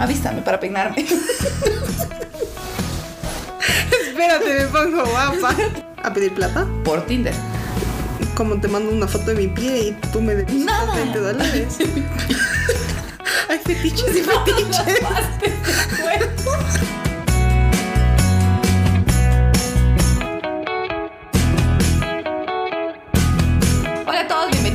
Avísame para peinarme. Espérate, me pongo guapa. ¿A pedir plata? Por Tinder. Como te mando una foto de mi pie y tú me depositas Nada. 20 dólares. Hay fetiches y fetiches.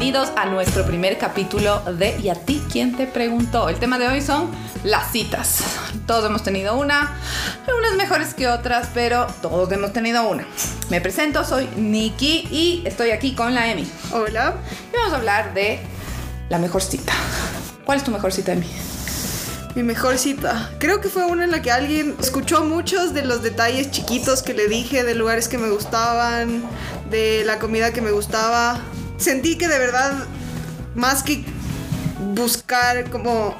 Bienvenidos a nuestro primer capítulo de ¿Y a ti quién te preguntó? El tema de hoy son las citas. Todos hemos tenido una, unas mejores que otras, pero todos hemos tenido una. Me presento, soy Nikki y estoy aquí con la Emi. Hola. Y vamos a hablar de la mejor cita. ¿Cuál es tu mejor cita, Emi? Mi mejor cita. Creo que fue una en la que alguien escuchó muchos de los detalles chiquitos que le dije, de lugares que me gustaban, de la comida que me gustaba. Sentí que de verdad, más que buscar como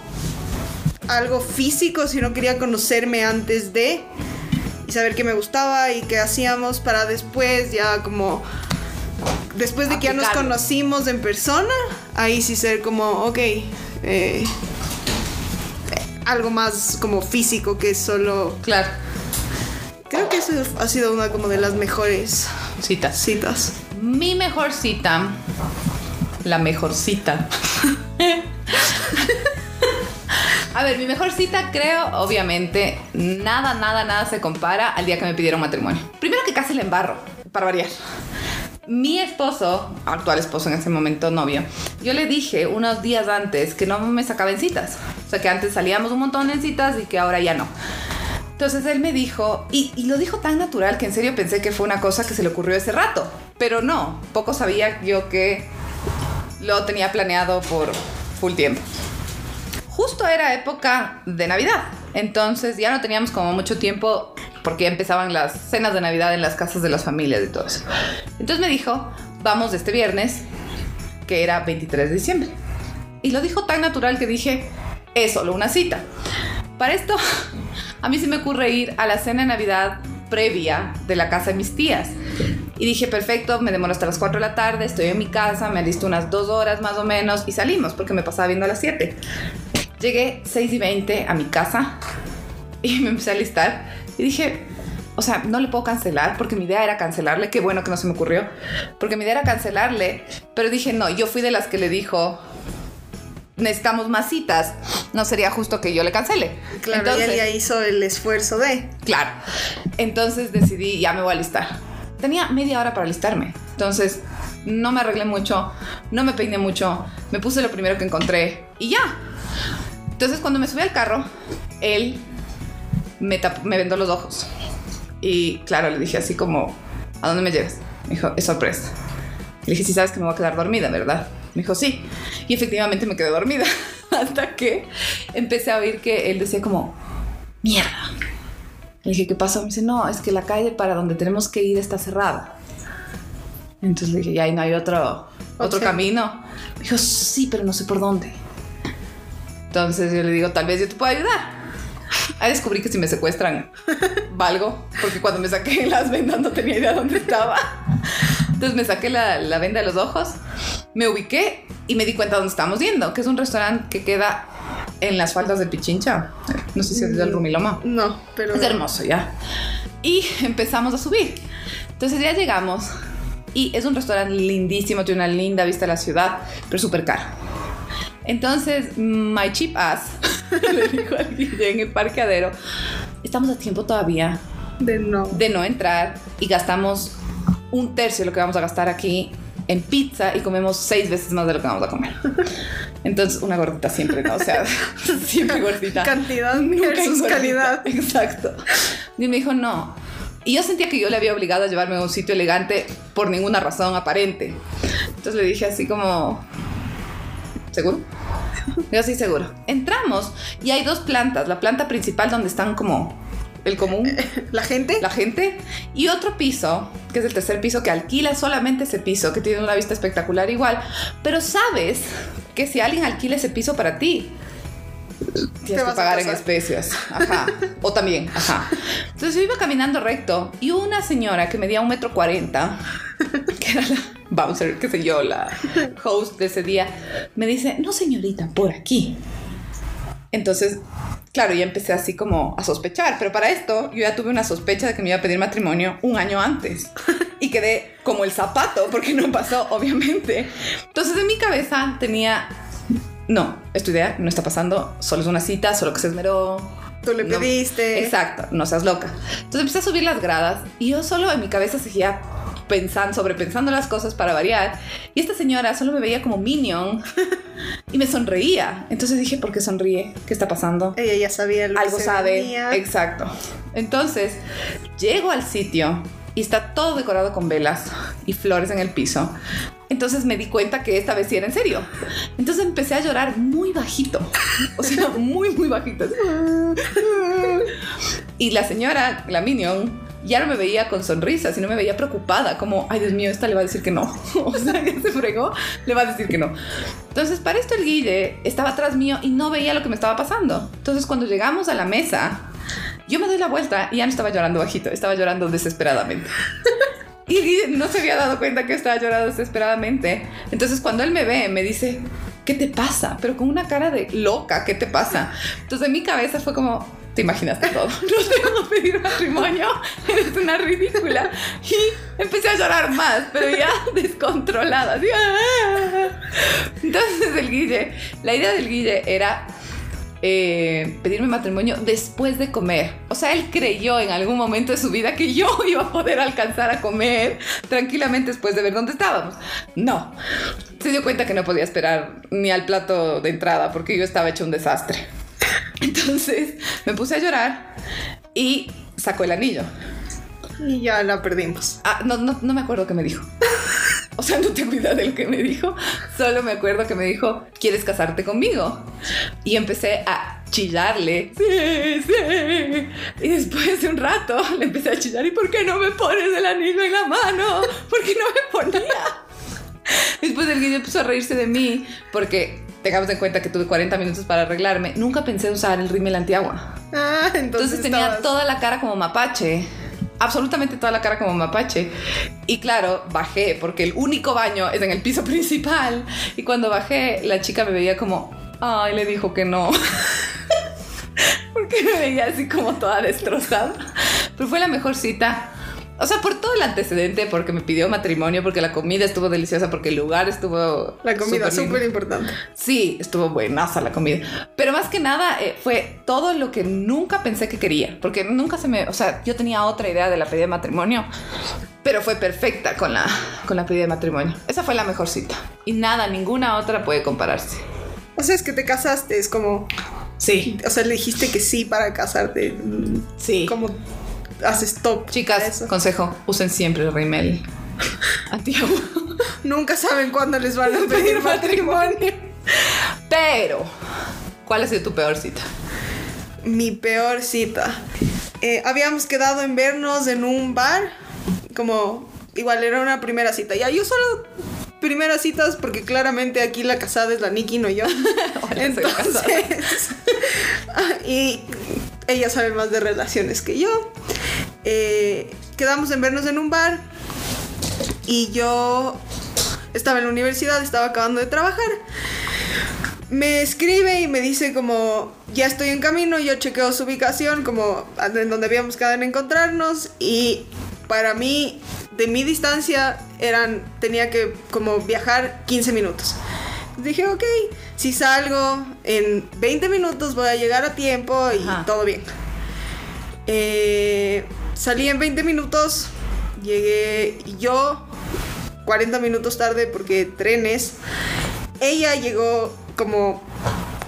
algo físico, sino quería conocerme antes de y saber qué me gustaba y qué hacíamos para después ya como después de que ya nos conocimos en persona, ahí sí ser como, ok, eh, algo más como físico que solo... Claro. Creo que eso ha sido una como de las mejores Citas. citas. Mi mejor cita. La mejor cita. A ver, mi mejor cita creo, obviamente, nada, nada, nada se compara al día que me pidieron matrimonio. Primero que casi le embarro, para variar. Mi esposo, actual esposo en ese momento novio, yo le dije unos días antes que no me sacaba en citas. O sea, que antes salíamos un montón en citas y que ahora ya no. Entonces él me dijo, y, y lo dijo tan natural que en serio pensé que fue una cosa que se le ocurrió ese rato. Pero no, poco sabía yo que lo tenía planeado por full tiempo. Justo era época de Navidad, entonces ya no teníamos como mucho tiempo porque ya empezaban las cenas de Navidad en las casas de las familias y todo eso. Entonces me dijo, vamos este viernes, que era 23 de diciembre. Y lo dijo tan natural que dije, es solo una cita. Para esto, a mí se me ocurre ir a la cena de Navidad previa de la casa de mis tías. Y dije, perfecto, me demoro hasta las 4 de la tarde, estoy en mi casa, me alisto unas dos horas más o menos y salimos porque me pasaba viendo a las 7. Llegué 6 y 20 a mi casa y me empecé a alistar y dije, o sea, no le puedo cancelar porque mi idea era cancelarle, qué bueno que no se me ocurrió, porque mi idea era cancelarle, pero dije, no, yo fui de las que le dijo, necesitamos más citas, no sería justo que yo le cancele. Claro, Entonces- él ya hizo el esfuerzo de... Claro. Entonces decidí, ya me voy a alistar. Tenía media hora para alistarme. Entonces no me arreglé mucho, no me peiné mucho, me puse lo primero que encontré y ya. Entonces cuando me subí al carro, él me, me vendó los ojos. Y claro, le dije así como, ¿a dónde me llevas? Me dijo, es sorpresa. Le dije, sí sabes que me voy a quedar dormida, ¿verdad? Me dijo, sí. Y efectivamente me quedé dormida. Hasta que empecé a oír que él decía como, mierda. Le dije, ¿qué pasó? Me dice, no, es que la calle para donde tenemos que ir está cerrada. Entonces le dije, ya ahí no hay otro, otro Opción. camino. Me dijo, sí, pero no sé por dónde. Entonces yo le digo, tal vez yo te puedo ayudar. Ahí descubrí que si me secuestran, valgo, porque cuando me saqué las vendas no tenía idea dónde estaba. Entonces me saqué la, la venda de los ojos, me ubiqué y me di cuenta dónde estábamos yendo, que es un restaurante que queda en las faldas del Pichincha. No sé si es del Rumiloma. No, pero... Es hermoso ya. Y empezamos a subir. Entonces ya llegamos y es un restaurante lindísimo, tiene una linda vista a la ciudad, pero súper caro. Entonces, my cheap ass le dijo al guille en el parqueadero, estamos a tiempo todavía De no. de no entrar y gastamos un tercio de lo que vamos a gastar aquí en pizza y comemos seis veces más de lo que vamos a comer. Entonces, una gordita siempre, ¿no? O sea, siempre gordita. Cantidad Nunca versus calidad. Exacto. Y me dijo, no. Y yo sentía que yo le había obligado a llevarme a un sitio elegante por ninguna razón aparente. Entonces le dije así como, ¿seguro? Yo sí, seguro. Entramos y hay dos plantas. La planta principal donde están como el común, La gente... la gente, y otro piso, que es el tercer piso, que alquila solamente ese piso, que tiene una vista espectacular igual. Pero sabes que si alguien alquila ese piso para ti, tienes que pagar en especias. Ajá. O también, ajá. Entonces yo iba caminando recto y una señora que medía un metro cuarenta, que era la bouncer, qué sé yo, la host de ese día, me dice, no señorita, por aquí. Entonces, claro, ya empecé así como a sospechar, pero para esto yo ya tuve una sospecha de que me iba a pedir matrimonio un año antes y quedé como el zapato porque no pasó, obviamente. Entonces en mi cabeza tenía, no, esta idea no está pasando, solo es una cita, solo que se esmeró. Tú le No, pediste. Exacto, no seas loca. Entonces empecé a subir las gradas y yo solo en mi cabeza seguía pensando, sobrepensando las cosas para variar. Y esta señora solo me veía como minion y me sonreía. Entonces dije, ¿por qué sonríe? ¿Qué está pasando? Ella ya sabía lo Algo que se sabe. venía. Exacto. Entonces, llego al sitio y está todo decorado con velas y flores en el piso. Entonces me di cuenta que esta vez sí era en serio. Entonces empecé a llorar muy bajito. O sea, muy, muy bajito. Y la señora, la Minion, ya no me veía con sonrisa, sino me veía preocupada, como, ay Dios mío, esta le va a decir que no. O sea, que se fregó, le va a decir que no. Entonces, para esto el Guille estaba atrás mío y no veía lo que me estaba pasando. Entonces, cuando llegamos a la mesa, yo me doy la vuelta y ya no estaba llorando bajito, estaba llorando desesperadamente. Y Guille no se había dado cuenta que estaba llorando desesperadamente. Entonces, cuando él me ve, me dice, ¿qué te pasa? Pero con una cara de loca, ¿qué te pasa? Entonces, en mi cabeza fue como, te imaginaste todo. No te vamos a pedir matrimonio, eres una ridícula. Y empecé a llorar más, pero ya descontrolada. así, ¡ah! Entonces, el Guille, la idea del Guille era eh, pedirme matrimonio después de comer. O sea, él creyó en algún momento de su vida que yo iba a poder alcanzar a comer tranquilamente después de ver dónde estábamos. No. Se dio cuenta que no podía esperar ni al plato de entrada porque yo estaba hecho un desastre. Entonces me puse a llorar y sacó el anillo. Y ya la perdimos. Ah, no, no, no me acuerdo qué me dijo. O sea, no tengo idea de lo que me dijo. Solo me acuerdo que me dijo, ¿quieres casarte conmigo? Y empecé a chillarle. Sí, sí. Y después de un rato le empecé a chillar. ¿Y por qué no me pones el anillo en la mano? ¿Por qué no me ponía? Después el guille empezó a reírse de mí porque tengamos en cuenta que tuve 40 minutos para arreglarme. Nunca pensé usar el rímel antiagua. Ah, entonces, Entonces tenía estabas- toda la cara como mapache. Absolutamente toda la cara como mapache. Y claro, bajé porque el único baño es en el piso principal. Y cuando bajé, la chica me veía como, ay, le dijo que no. porque me veía así como toda destrozada. Pero fue la mejor cita. O sea, por todo el antecedente, porque me pidió matrimonio, porque la comida estuvo deliciosa, porque el lugar estuvo... La comida, súper importante. Sí, estuvo buenaza la comida. Pero más que nada eh, fue todo lo que nunca pensé que quería. Porque nunca se me... O sea, yo tenía otra idea de la pedida de matrimonio. Pero fue perfecta con la, con la pedida de matrimonio. Esa fue la mejor cita. Y nada, ninguna otra puede compararse. O sea, es que te casaste, es como. Sí, O sea, le dijiste que sí para casarte. Mm, sí. ¿Cómo haces top? a Chicas, consejo, usen siempre el rímel antiguo. Nunca saben cuándo les van a pedir matrimonio. Pero, ¿cuál ha sido tu peor cita? Mi peor cita. Eh, habíamos quedado en vernos en un bar. Como. Igual era una primera cita. Ya, yo solo. Primeras citas, porque claramente aquí la casada es la Nikki, no yo. Hola. Entonces. y ella sabe más de relaciones que yo. Eh, quedamos en vernos en un bar. Y yo estaba en la universidad, estaba acabando de trabajar. Me escribe y me dice como, ya estoy en camino, yo chequeo su ubicación, como en donde habíamos quedado en encontrarnos. Y para mí, de mi distancia, eran, tenía que como viajar 15 minutos. Dije, ok, si salgo en 20 minutos voy a llegar a tiempo y Ajá. todo bien. Eh, salí en 20 minutos, llegué yo 40 minutos tarde porque trenes. Ella llegó como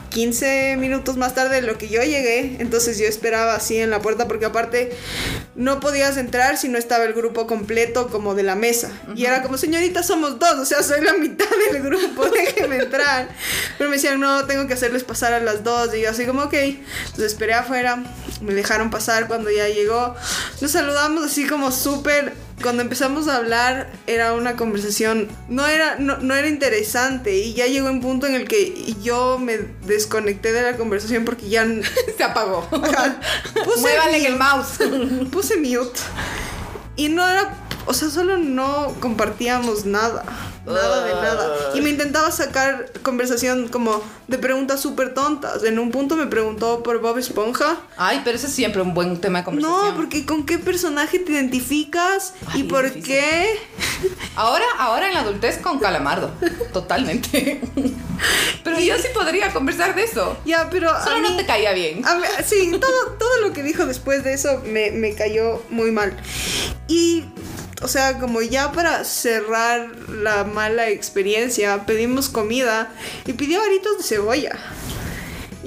15 minutos más tarde de lo que yo llegué, entonces yo esperaba así en la puerta porque aparte no podías entrar si no estaba el grupo completo como de la mesa. Y era como, señorita, somos dos, o sea, soy la mitad del grupo, déjeme entrar. Pero me decían, no, tengo que hacerles pasar a las dos. Y yo así como, ok. Entonces esperé afuera, me dejaron pasar cuando ya llegó. Nos saludamos así como súper cuando empezamos a hablar era una conversación, no era, no, no era interesante y ya llegó un punto en el que yo me desconecté de la conversación porque ya Se apagó. Ajá. Puse Muévale en el mute. mouse. puse mute y no era, o sea, solo no compartíamos nada. Nada de nada. Y me intentaba sacar conversación como de preguntas súper tontas. En un punto me preguntó por Bob Esponja. Ay, pero ese es siempre un buen tema de conversación. No, porque con qué personaje te identificas Ay, y por difícil. qué. Ahora, ahora en la adultez con Calamardo. Totalmente. Pero yo sí podría conversar de eso. Ya, pero a Solo no te caía bien. A mí- sí, todo, todo lo que dijo después de eso me, me cayó muy mal. Y, o sea, como ya para cerrar la mala experiencia, pedimos comida y pidió aritos de cebolla.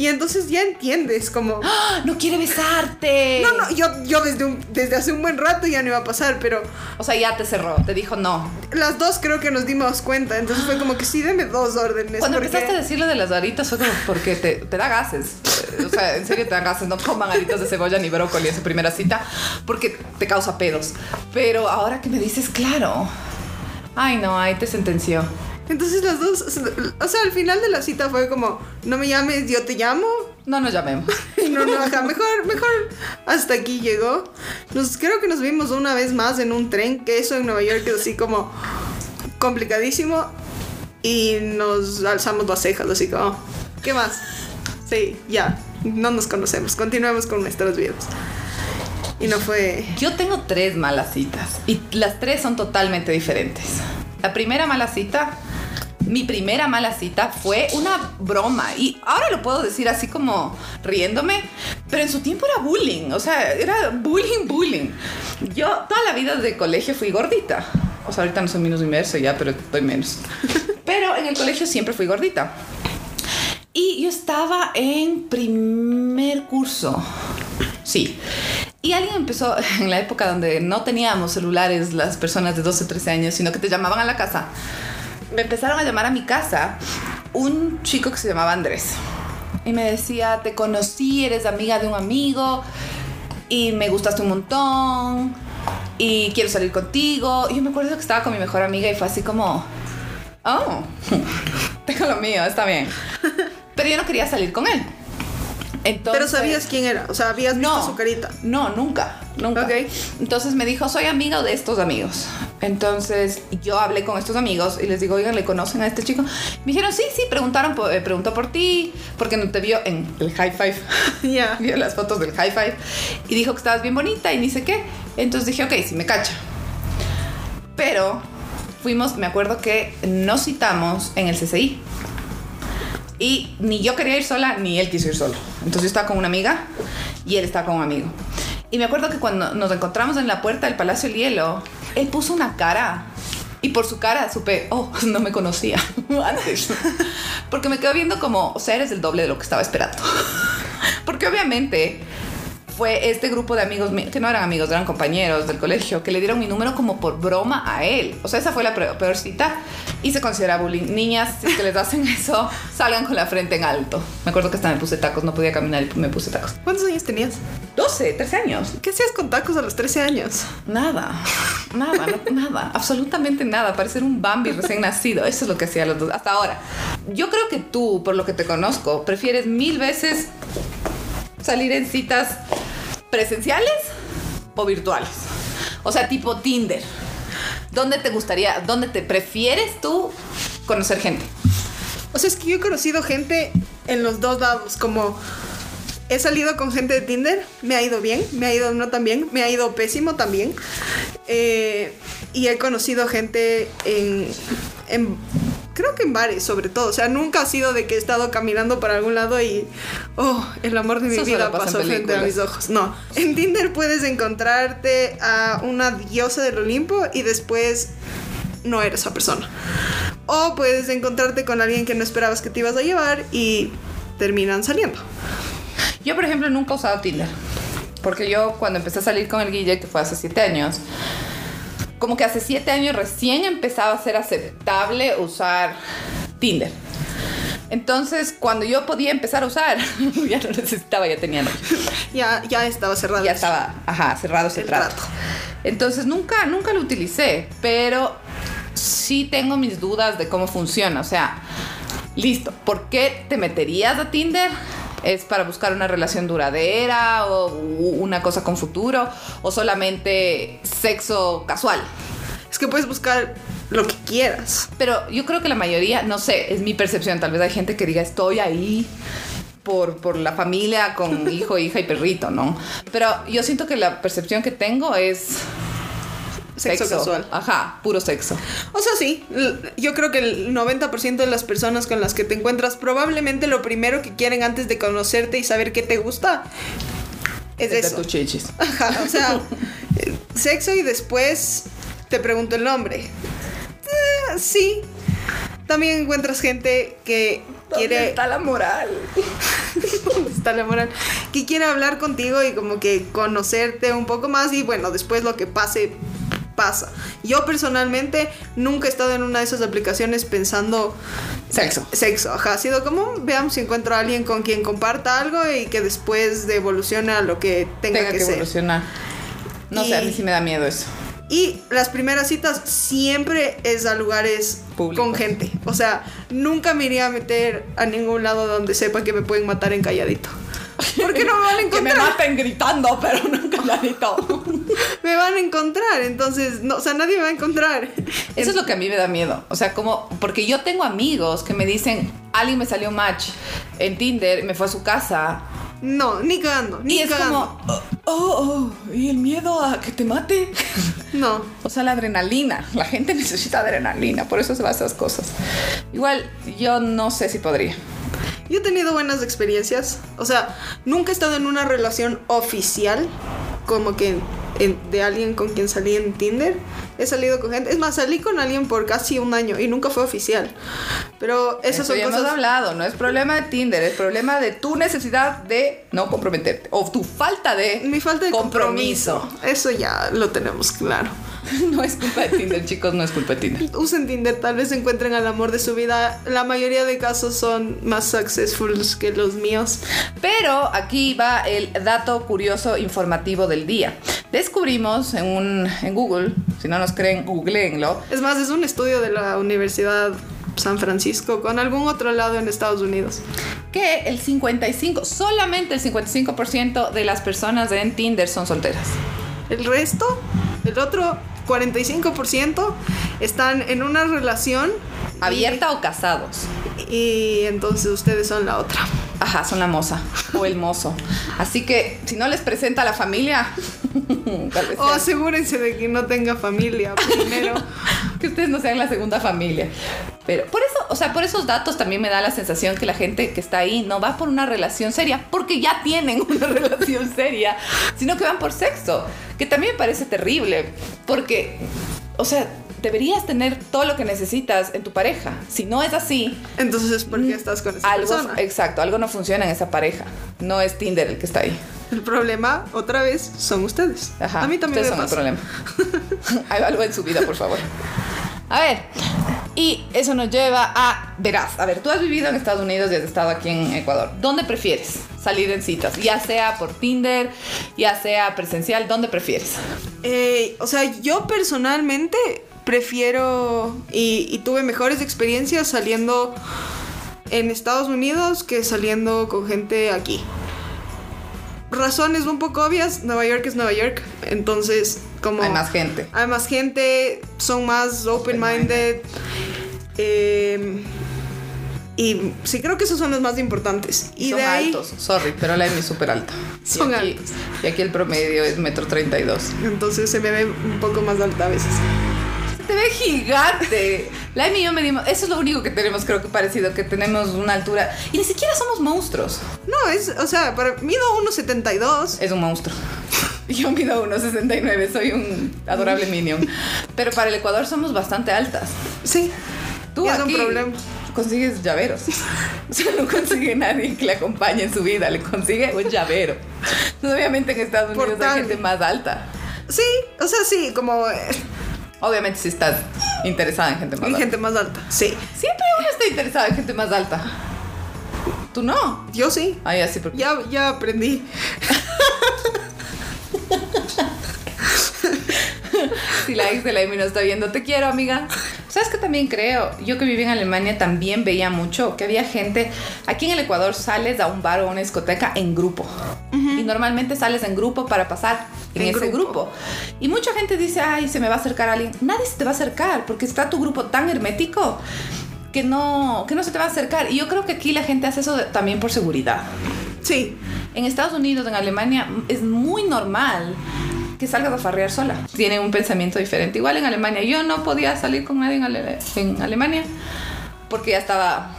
Y entonces ya entiendes, como... ¡Ah! No quiere besarte. No, no, yo, yo desde, un- desde hace un buen rato ya no iba a pasar, pero O sea, ya te cerró. Te dijo no. las dos creo que nos dimos cuenta. Entonces fue como que sí, deme dos órdenes. Cuando porque- empezaste a decirle de las aritas fue como porque te, te da gases. O sea, en serio te da gases. No coman aritos de cebolla ni brócoli en su primera cita porque te causa pedos. Pero ahora que me dices, claro. Ay, no, ahí te sentenció. Entonces las dos, o sea, al final de la cita fue como, no me llames, yo te llamo. No nos llamemos. No, no, ajá, mejor, mejor hasta aquí llegó. Nos, creo que nos vimos una vez más en un tren, que eso en Nueva York es así como complicadísimo. Y nos alzamos las cejas, así como, ¿qué más? Sí, ya, no nos conocemos, continuemos con nuestras vidas. Y no fue... Yo tengo tres malas citas y las tres son totalmente diferentes. La primera mala cita, mi primera mala cita fue una broma y ahora lo puedo decir así como riéndome, pero en su tiempo era bullying, o sea, era bullying, bullying. Yo toda la vida de colegio fui gordita. O sea, ahorita no soy menos inmerso ya, pero estoy menos. Pero en el colegio siempre fui gordita. Y yo estaba en primer curso. Sí. Y alguien empezó en la época donde no teníamos celulares las personas de 12, 13 años, sino que te llamaban a la casa. Me empezaron a llamar a mi casa un chico que se llamaba Andrés. Y me decía, te conocí, eres amiga de un amigo y me gustaste un montón y quiero salir contigo. Y yo me acuerdo que estaba con mi mejor amiga y fue así como, oh, tengo lo mío, está bien. Pero yo no quería salir con él. Entonces, Pero sabías quién era, o sea, habías visto no, su carita. No, nunca, nunca. Ok. Entonces me dijo, soy amigo de estos amigos. Entonces yo hablé con estos amigos y les digo, oigan, ¿le conocen a este chico? Me dijeron, sí, sí, preguntaron, eh, preguntó por ti, porque no te vio en el high five. Ya. vio las fotos del high five y dijo que estabas bien bonita y ni sé qué. Entonces dije, ok, sí me cacha. Pero fuimos, me acuerdo que nos citamos en el CCI. Y ni yo quería ir sola, ni él quiso ir solo. Entonces yo estaba con una amiga y él estaba con un amigo. Y me acuerdo que cuando nos encontramos en la puerta del Palacio del Hielo, él puso una cara. Y por su cara supe, oh, no me conocía. Porque me quedó viendo como, o sea, eres el doble de lo que estaba esperando. Porque obviamente fue este grupo de amigos míos, que no eran amigos, eran compañeros del colegio, que le dieron mi número como por broma a él. O sea, esa fue la peor cita y se considera bullying. Niñas, si es que les hacen eso, salgan con la frente en alto. Me acuerdo que hasta me puse tacos, no podía caminar y me puse tacos. ¿Cuántos años tenías? 12, 13 años. ¿Qué hacías con tacos a los 13 años? Nada, nada, no- nada, absolutamente nada. Parecer un Bambi recién nacido. Eso es lo que hacía los dos hasta ahora. Yo creo que tú, por lo que te conozco, prefieres mil veces salir en citas presenciales o virtuales. O sea, tipo Tinder. ¿Dónde te gustaría, dónde te prefieres tú conocer gente? O sea, es que yo he conocido gente en los dos lados, como he salido con gente de Tinder, me ha ido bien, me ha ido no tan bien, me ha ido pésimo también. Eh, y he conocido gente en, en, creo que en bares sobre todo, o sea, nunca ha sido de que he estado caminando para algún lado y, oh, el amor de mi Eso vida pasó frente a mis ojos. No, en Tinder puedes encontrarte a una diosa del Olimpo y después no eres esa persona. O puedes encontrarte con alguien que no esperabas que te ibas a llevar y terminan saliendo. Yo, por ejemplo, nunca he usado Tinder. Porque yo cuando empecé a salir con el Guille, que fue hace siete años, como que hace siete años recién empezaba a ser aceptable usar Tinder. Entonces, cuando yo podía empezar a usar, ya no necesitaba, ya tenía novio. Ya, ya estaba cerrado. Ya estaba, ajá, cerrado ese trato. trato. Entonces, nunca, nunca lo utilicé, pero sí tengo mis dudas de cómo funciona. O sea, listo, ¿por qué te meterías a Tinder? ¿Es para buscar una relación duradera o una cosa con futuro? ¿O solamente sexo casual? Es que puedes buscar lo que quieras. Pero yo creo que la mayoría, no sé, es mi percepción. Tal vez hay gente que diga, estoy ahí por, por la familia con hijo, hija y perrito, ¿no? Pero yo siento que la percepción que tengo es Sexo casual. Ajá, puro sexo. O sea, sí, yo creo que el 90% de las personas con las que te encuentras probablemente lo primero que quieren antes de conocerte y saber qué te gusta es de eso. tus chichis. Ajá, o sea, eh, sexo y después te pregunto el nombre. Eh, sí. También encuentras gente que quiere está la moral? está la moral, que quiere hablar contigo y como que conocerte un poco más y bueno, después lo que pase pasa. Yo personalmente nunca he estado en una de esas aplicaciones pensando Sexo. sexo, ajá, ha sido como veamos si encuentro a alguien con quien comparta algo y que después evolucione a lo que tenga, Tenga que, que ser. evolucionar. No sé, a mí sí me da miedo eso. Y las primeras citas siempre es a lugares Públicos. con gente. O sea, nunca me iría a meter a ningún lado donde sepa que me pueden matar en calladito. Porque no me van a Que me encontrar. maten gritando, pero nunca calladito. me van a encontrar. Entonces, no, o sea, nadie me va a encontrar. Eso es lo que a mí me da miedo. O sea, como, porque yo tengo amigos que me dicen, alguien me salió match en Tinder, me fue a su casa. No, ni cagando, ni Y es cagando. como, oh, oh, y el miedo a que te mate. No. O sea, la adrenalina. La gente necesita adrenalina, por eso se va a esas cosas. Igual, yo no sé si podría. Yo he tenido buenas experiencias. O sea, nunca he estado en una relación oficial, como que en- de alguien con quien salí en Tinder. He salido con gente. Es más, salí con alguien por casi un año y nunca fue oficial. Pero esas Eso son ya cosas. hemos hablado, no es problema de Tinder, es problema de tu necesidad de no comprometerte o tu falta de Mi falta de compromiso. Eso ya lo tenemos claro. No es culpa de Tinder, chicos, no es culpa de Tinder. Usen Tinder, tal vez encuentren al amor de su vida. La mayoría de casos son más successful que los míos. Pero aquí va el dato curioso informativo del día. Descubrimos en, un, en Google, si no nos creen, googleenlo, Es más, es un estudio de la Universidad San Francisco con algún otro lado en Estados Unidos. que el 55, solamente el 55% de las personas en Tinder son solteras. El resto, el otro 45%, están en una relación y- ¿Abierta o casados? Y, entonces ustedes son la otra. Ajá, son la moza o el mozo. Así que si no les presenta a la familia, O asegúrense de que no tenga familia primero. que ustedes no sean la segunda familia. Pero por eso, o sea, por esos datos también me da la sensación que la gente que está ahí no va por una relación seria, porque ya tienen una relación seria, sino que van por sexo, que también me parece terrible, porque, o sea, deberías tener todo lo que necesitas en tu pareja. Si no es así, Entonces, ¿por qué estás con esa algo, persona? exacto, algo no funciona en esa pareja. No es Tinder el que está ahí. El problema, otra vez, son ustedes. Ajá, A mí también ustedes me son el pasa. problema. Evalúen su vida, por favor. A ver, y eso nos lleva a, verás, a ver, tú has vivido en Estados Unidos y has estado aquí en Ecuador. ¿Dónde prefieres salir en citas? Ya sea por Tinder, ya sea presencial, ¿dónde prefieres? Eh, o sea, yo personalmente prefiero y, y tuve mejores experiencias saliendo en Estados Unidos que saliendo con gente aquí. Razones un poco obvias, Nueva York es Nueva York, entonces como... Hay más gente. Hay más gente, son más open-minded. eh, y sí, creo que esos son los más importantes. Y son de ahí, altos, sorry, pero la de mí es súper alta. Y Son aquí- altos. Y aquí el promedio es metro treinta y dos. entonces se me ve un poco más alta a veces. Se te ve gigante. La y yo medimos. Eso es lo único que tenemos, creo que parecido, que tenemos una altura. Y ni siquiera somos monstruos. No, es, o sea, para, mido 1,72. Es un monstruo. Yo mido 1,69, soy un adorable minion. Pero para el Ecuador somos bastante altas. Sí. Tú es un aquí problema. consigues llaveros. O sea, no consigue nadie que le acompañe en su vida, le consigue un llavero. Entonces, obviamente en Estados Unidos hay gente más alta. Sí, o sea, sí, como eh, Obviamente si estás interesada en gente más en alta. gente más alta. Sí. Siempre uno está interesado en gente más alta. Tú no. Yo sí. Ah, ya sí, porque Ya, ya aprendí. si la ex de la Emi no está viendo, te quiero, amiga. ¿Sabes que también creo? Yo que viví en Alemania también veía mucho que había gente. Aquí en el Ecuador sales a un bar o a una discoteca en grupo. Y normalmente sales en grupo para pasar en, En ese grupo. grupo. Y mucha gente dice, ay, se me va a acercar alguien. Nadie se te va a acercar porque está tu grupo tan hermético que no, que no se te va a acercar. Y yo creo que aquí la gente hace eso de- también por seguridad. Sí. En Estados Unidos, en Alemania, es muy normal que salgas a farrear sola. Tienen un pensamiento diferente. Igual en Alemania, yo no podía salir con nadie en, Ale- en Alemania porque ya estaba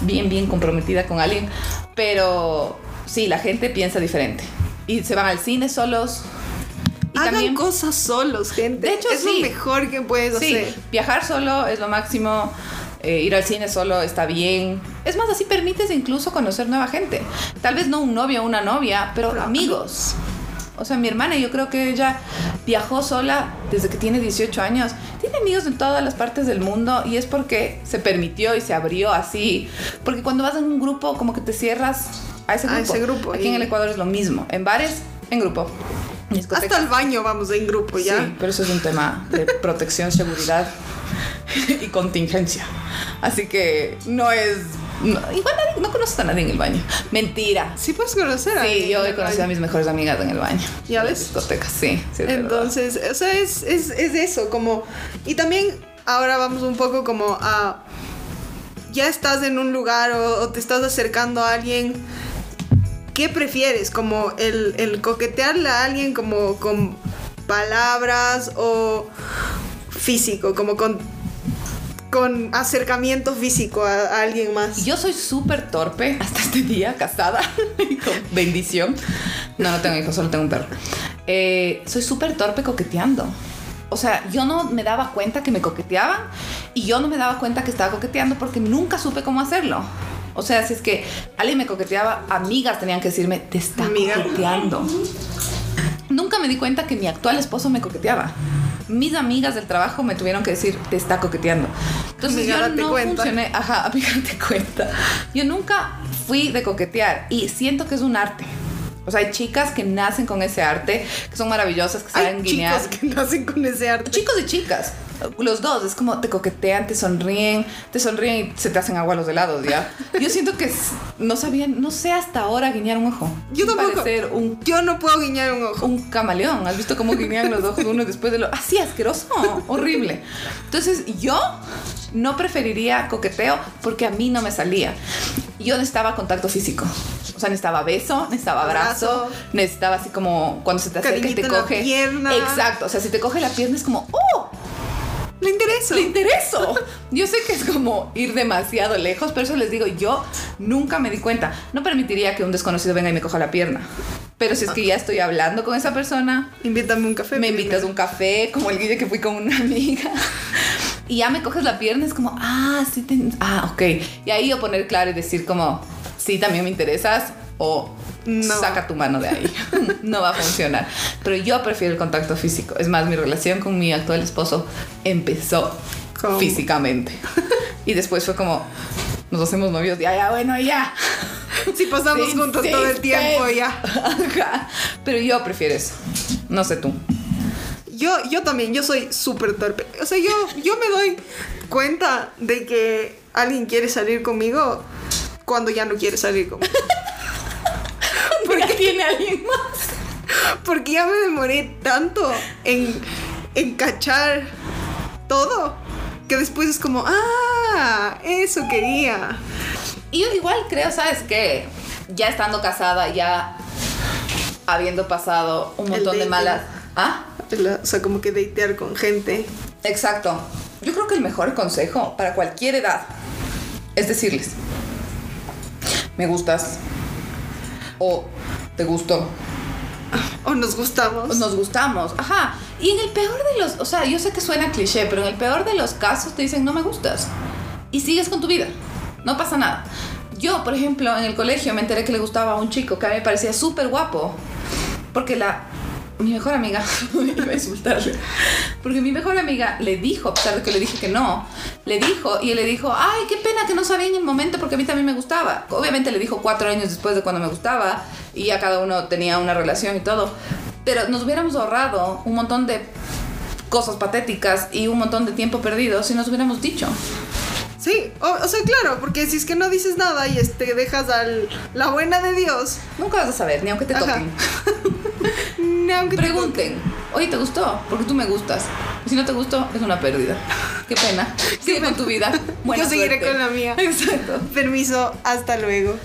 bien, bien comprometida con alguien. Pero sí, la gente piensa diferente. Y se van al cine solos. Y Hagan también, cosas solos, gente. De hecho, es sí. lo mejor que puedes sí, hacer. viajar solo es lo máximo. Eh, ir al cine solo está bien. Es más, así permites incluso conocer nueva gente. Tal vez no un novio o una novia, pero Pero amigos. O sea, mi hermana, yo creo que ella viajó sola desde que tiene 18 años. Tiene amigos en todas las partes del mundo y es porque se permitió y se abrió así. Porque cuando vas en un grupo, como que te cierras a ese A grupo. ese grupo, Aquí y- en el Ecuador es lo mismo. En bares, en grupo. Hasta el baño vamos en grupo ya. Sí, pero eso es un tema de protección, seguridad y contingencia. Así que no es. no- igual nadie- no conoces a nadie en el baño. Mentira. Sí puedes conocer a Sí, yo he conocido a mis mejores amigas en el baño. ¿Ya ves? discotecas, sí. sí verdad. Entonces, o sea, es, es, es eso, como... Y también ahora vamos un poco como a... Ya estás en un lugar o, o te estás acercando a alguien. ¿Qué prefieres? Como el, el coquetearle a alguien como con palabras o físico, como con, con acercamiento físico a, a alguien más. Yo soy súper torpe hasta este día, casada con bendición. No, no tengo hijos, solo tengo un perro. Eh, soy súper torpe coqueteando. O sea, yo no me daba cuenta que me coqueteaban y yo no me daba cuenta que estaba coqueteando porque nunca supe cómo hacerlo. O sea, si es que alguien me coqueteaba, amigas tenían que decirme, te está Amiga. coqueteando. Nunca me di cuenta que mi actual esposo me coqueteaba. Mis amigas del trabajo me tuvieron que decir, te está coqueteando. Entonces Amiga, yo no cuenta. funcioné, ajá, amiga, cuenta. Yo nunca fui de coquetear y siento que es un arte. O sea, hay chicas que nacen con ese arte, que son maravillosas, que saben Hay guinear. chicos que nacen con ese arte. Chicos y chicas. Los dos, es como te coquetean, te sonríen, te sonríen y se te hacen agua los helados, ¿ya? Yo siento que no sabían, no sé hasta ahora guiñar un ojo. Yo tampoco. un, Yo no puedo guiñar un ojo. un camaleón. ¿Has visto cómo guiñan los ojos uno después de lo... Así, asqueroso, horrible. Entonces, yo no preferiría coqueteo porque a mí no me salía. Yo necesitaba contacto físico. O sea, necesitaba beso, necesitaba abrazo, Abrazo. necesitaba así como cuando se te acerca y te en la coge. pierna. Exacto. O sea, si te coge la pierna es como, ¡oh! Le interesa. le intereso. Yo sé que es como ir demasiado lejos, pero eso les digo, yo nunca me di cuenta. No permitiría que un desconocido venga y me coja la pierna. Pero si es que ya estoy hablando con esa persona, Invítame un café. me primero. invitas a un café, como el guille que fui con una amiga. Y ya me coges la pierna, es como, ah, sí, te... ah, ok. Y ahí yo poner claro y decir como, sí, también me interesas o No. saca tu mano de ahí. no va a funcionar. Pero yo prefiero el contacto físico. Es más, mi relación con mi actual esposo empezó ¿Cómo? físicamente. y después fue como, nos hacemos novios, ya, ya, bueno, ya. Si pasamos Sí, juntos sí, todo el tiempo sí. ya. Ajá. Pero yo prefiero eso. No sé tú. Yo, yo también, yo soy súper torpe. O sea, yo, yo me doy cuenta de que alguien quiere salir conmigo cuando ya no quiere salir conmigo. Porque tiene alguien más. Porque ya me demoré tanto en, en cachar todo que después es como, ah, eso quería. Y yo igual creo, ¿sabes qué? Ya estando casada, ya habiendo pasado un montón de malas... ¿Ah? La- o sea, como que datear con gente. Exacto. Yo creo que el mejor consejo para cualquier edad es decirles, me gustas o te gusto O nos gustamos. o nos gustamos. Ajá. Y en el peor de los, o sea, yo sé que suena cliché, pero en el peor de los casos te dicen, no me gustas. Y sigues con tu vida. No pasa nada. Yo, por ejemplo, en el colegio me enteré que le gustaba a un chico que a mí me parecía súper guapo. Porque la... Mi mejor amiga, iba a insultarle, porque mi mejor amiga le dijo, a pesar de que le dije que no, le dijo y él le dijo, ay, qué pena que no sabía en el momento porque a mí también me gustaba. Obviamente le dijo cuatro años después de cuando me gustaba y ya cada uno tenía una relación y todo, pero nos hubiéramos ahorrado un montón de cosas patéticas y un montón de tiempo perdido si nos hubiéramos dicho. Sí, o, o sea, claro, porque si es que no dices nada y este, dejas a la buena de Dios, Nunca vas a saber, ni aunque te toquen. ni aunque te Pregunten, oye, ¿te gustó? Porque tú me gustas. Si no te gustó, es una pérdida. Qué pena. Sigue con tu vida. Buena Yo seguiré suerte. con la mía. Exacto. Permiso, hasta luego.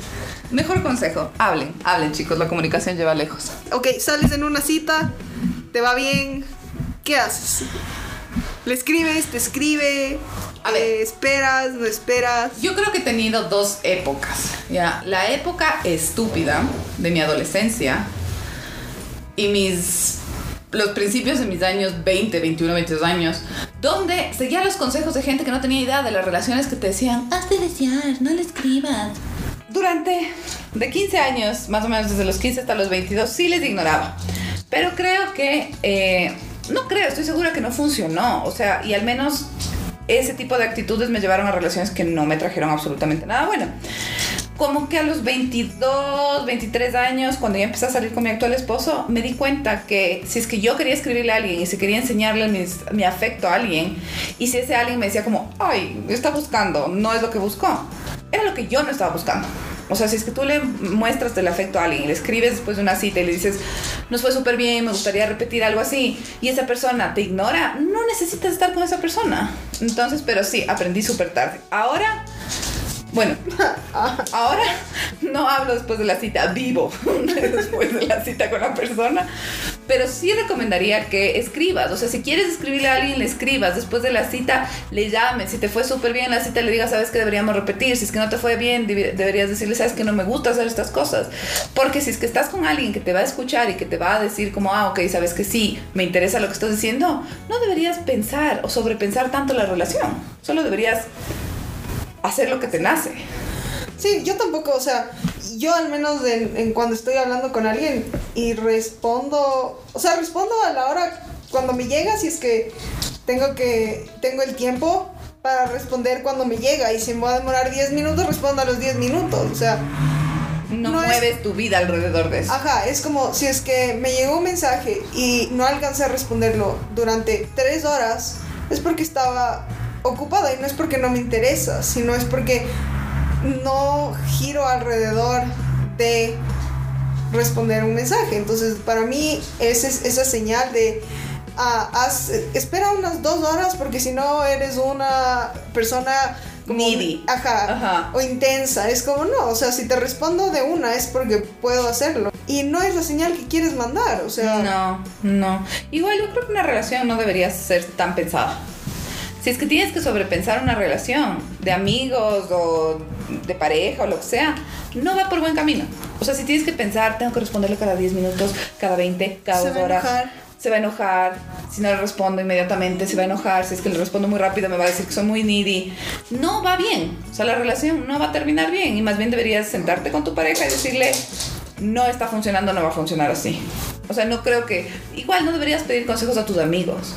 Mejor consejo, hablen, hablen chicos, la comunicación lleva lejos. Ok, sales en una cita, te va bien, ¿qué haces? ¿Le escribes? ¿Te escribe? A ver. Eh, ¿Esperas? ¿No esperas? Yo creo que he tenido dos épocas. Ya, la época estúpida de mi adolescencia y mis los principios de mis años 20, 21, 22 años, donde seguía los consejos de gente que no tenía idea de las relaciones que te decían, hazte desear, no le escribas. Durante de 15 años, más o menos desde los 15 hasta los 22, sí les ignoraba. Pero creo que, eh, no creo, estoy segura que no funcionó. O sea, y al menos ese tipo de actitudes me llevaron a relaciones que no me trajeron absolutamente nada bueno. Como que a los 22, 23 años, cuando ya empecé a salir con mi actual esposo, me di cuenta que si es que yo quería escribirle a alguien y si quería enseñarle mis- mi afecto a alguien, y si ese alguien me decía como, ay, está buscando, no es lo que buscó, era lo que yo no estaba buscando. O sea, si es que tú le muestras del afecto a alguien y le escribes después de una cita y le dices, nos fue súper bien, me gustaría repetir algo así, y esa persona te ignora, no necesitas estar con esa persona. Entonces, pero sí, aprendí súper tarde. Ahora, bueno, ahora no hablo después de la cita, vivo después de la cita con la persona, pero sí recomendaría que escribas, o sea, si quieres escribirle a alguien, le escribas, después de la cita le llames, si te fue súper bien la cita le digas, sabes que deberíamos repetir, si es que no te fue bien, debe- deberías decirle, sabes que no me gusta hacer estas cosas, porque si es que estás con alguien que te va a escuchar y que te va a decir como, ah, ok, sabes que sí, me interesa lo que estás diciendo, no deberías pensar o sobrepensar tanto la relación, solo deberías hacer lo que te nace. Sí, yo tampoco, o sea, yo al menos en, en cuando estoy hablando con alguien y respondo, o sea, respondo a la hora cuando me llega, si es que tengo que, tengo el tiempo para responder cuando me llega y si me va a demorar 10 minutos, respondo a los 10 minutos, o sea, No, No es- mueves tu vida alrededor de eso. Ajá, es como si es que me llegó un mensaje y no alcancé a responderlo durante tres horas, es porque estaba ocupada y no es porque no me interesa, sino es porque no giro alrededor de responder un mensaje. Entonces, para mí, esa es esa señal de ah, haz- espera unas dos horas porque si no eres una persona como- Needy. Ajá, Ajá. o intensa. Es como, no, o sea, si te respondo de una es porque puedo hacerlo. Y no es la señal que quieres mandar, o sea... No, no. Igual yo creo que una relación no debería ser tan pensada. Si es que tienes que sobrepensar una relación de amigos o de pareja o lo que sea, no va por buen camino. O sea, si tienes que pensar, tengo que responderle cada 10 minutos, cada 20, cada Se dos va a horas. enojar. Se va a enojar. Si no le respondo inmediatamente, se va a enojar. Si es que le respondo muy rápido, me va a decir que soy muy needy. No va bien. O sea, la relación no va a terminar bien. Y más bien deberías sentarte con tu pareja y decirle, no está funcionando, no va a funcionar así. O sea, no creo que... Igual no deberías pedir consejos a tus amigos.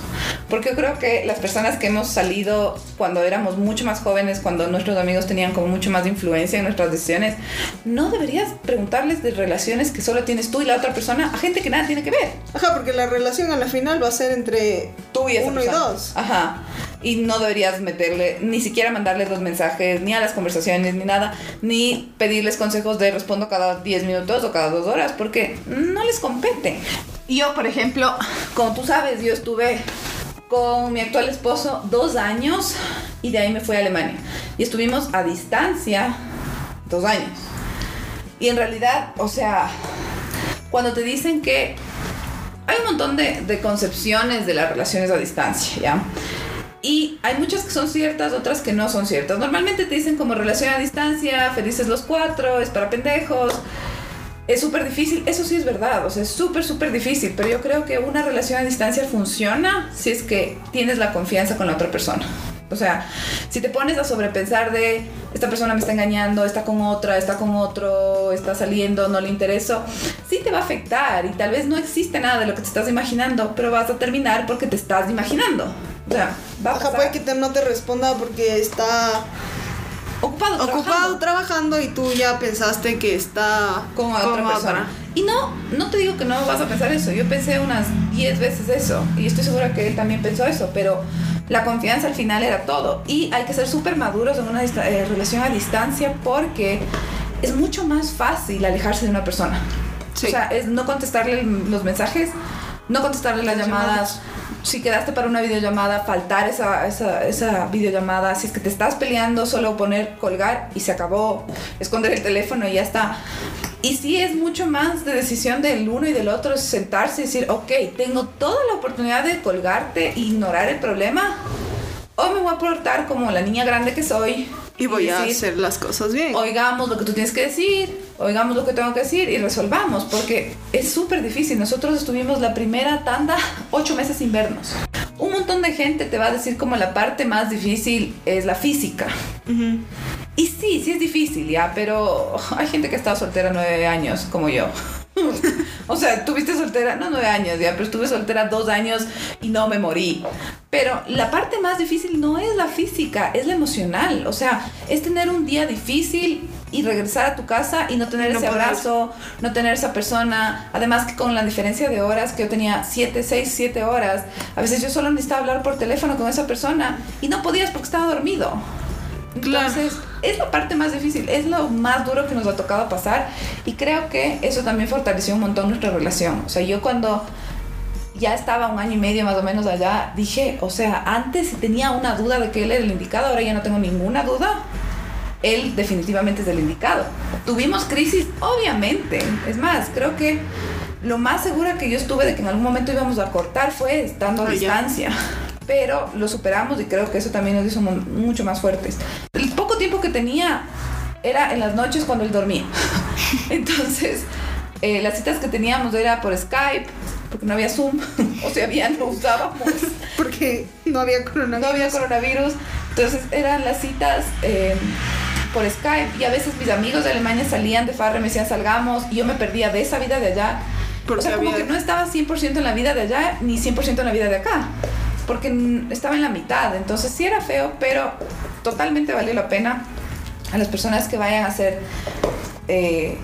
Porque yo creo que las personas que hemos salido cuando éramos mucho más jóvenes, cuando nuestros amigos tenían como mucho más influencia en nuestras decisiones, no deberías preguntarles de relaciones que solo tienes tú y la otra persona a gente que nada tiene que ver. Ajá, porque la relación a la final va a ser entre Tú y esa uno y dos. Ajá. Y no deberías meterle, ni siquiera mandarles los mensajes, ni a las conversaciones, ni nada, ni pedirles consejos de respondo cada 10 minutos o cada 2 horas, porque no les compete. Yo, por ejemplo, como tú sabes, yo estuve con mi actual esposo dos años y de ahí me fui a Alemania. Y estuvimos a distancia dos años. Y en realidad, o sea, cuando te dicen que hay un montón de, de concepciones de las relaciones a distancia, ¿ya? Y hay muchas que son ciertas, otras que no son ciertas. Normalmente te dicen como relación a distancia, felices los cuatro, es para pendejos. Es súper difícil, eso sí es verdad, o sea, es súper, súper difícil, pero yo creo que una relación a distancia funciona si es que tienes la confianza con la otra persona. O sea, si te pones a sobrepensar de esta persona me está engañando, está con otra, está con otro, está saliendo, no le intereso, sí te va a afectar y tal vez no existe nada de lo que te estás imaginando, pero vas a terminar porque te estás imaginando. O sea, va a Ajá, pasar. puede que te- no te responda porque está ocupado, ocupado trabajando. trabajando y tú ya pensaste que está con otra persona. Y no, no te digo que no vas a pensar eso. Yo pensé unas 10 veces eso. Y estoy segura que él también pensó eso. Pero la confianza al final era todo. Y hay que ser súper maduros en una eh, relación a distancia porque es mucho más fácil alejarse de una persona. O sea, es no contestarle los mensajes, no contestarle las llamadas. Si quedaste para una videollamada, faltar esa, esa, esa, videollamada. Si es que te estás peleando, solo poner colgar y se acabó. Esconder el teléfono y ya está. Y sí es mucho más de decisión del uno y del otro sentarse y decir, ok, tengo toda la oportunidad de colgarte e ignorar el problema. O me voy a portar como la niña grande que soy y voy a hacer las cosas bien. Oigamos lo que tú tienes que decir, oigamos lo que tengo que decir y resolvamos, porque es súper difícil. Nosotros estuvimos la primera tanda ocho meses sin vernos. Un montón de gente te va a decir como la parte más difícil es la física. Y sí, sí es difícil, ya, pero hay gente que ha estado soltera nueve años, como yo. o sea, tuviste soltera, no nueve años ya, pero estuve soltera dos años y no me morí. Pero la parte más difícil no es la física, es la emocional. O sea, es tener un día difícil y regresar a tu casa y no tener ese abrazo, no tener esa persona. Además que con la diferencia de horas, que yo tenía siete, seis, siete horas, a veces yo solo necesitaba hablar por teléfono con esa persona y no podías porque estaba dormido. Entonces, es la parte más difícil, es lo más duro que nos ha tocado pasar y creo que eso también fortaleció un montón nuestra relación. O sea, yo cuando ya estaba un año y medio más o menos allá, dije, o sea, antes tenía una duda de que él era el indicado, ahora ya no tengo ninguna duda. Él definitivamente es el indicado. Tuvimos crisis, obviamente. Es más, creo que lo más segura que yo estuve de que en algún momento íbamos a cortar fue estando a distancia pero lo superamos y creo que eso también nos hizo mucho más fuertes. Que tenía era en las noches cuando él dormía. Entonces, eh, las citas que teníamos era por Skype, porque no había Zoom, o sea, había, no usábamos. Porque no había coronavirus. No había coronavirus. Entonces, eran las citas eh, por Skype y a veces mis amigos de Alemania salían de farra y me decían salgamos y yo me perdía de esa vida de allá. Porque o sea, como que no estaba 100% en la vida de allá ni 100% en la vida de acá porque estaba en la mitad, entonces sí era feo, pero totalmente valió la pena a las personas que vayan a hacer eh,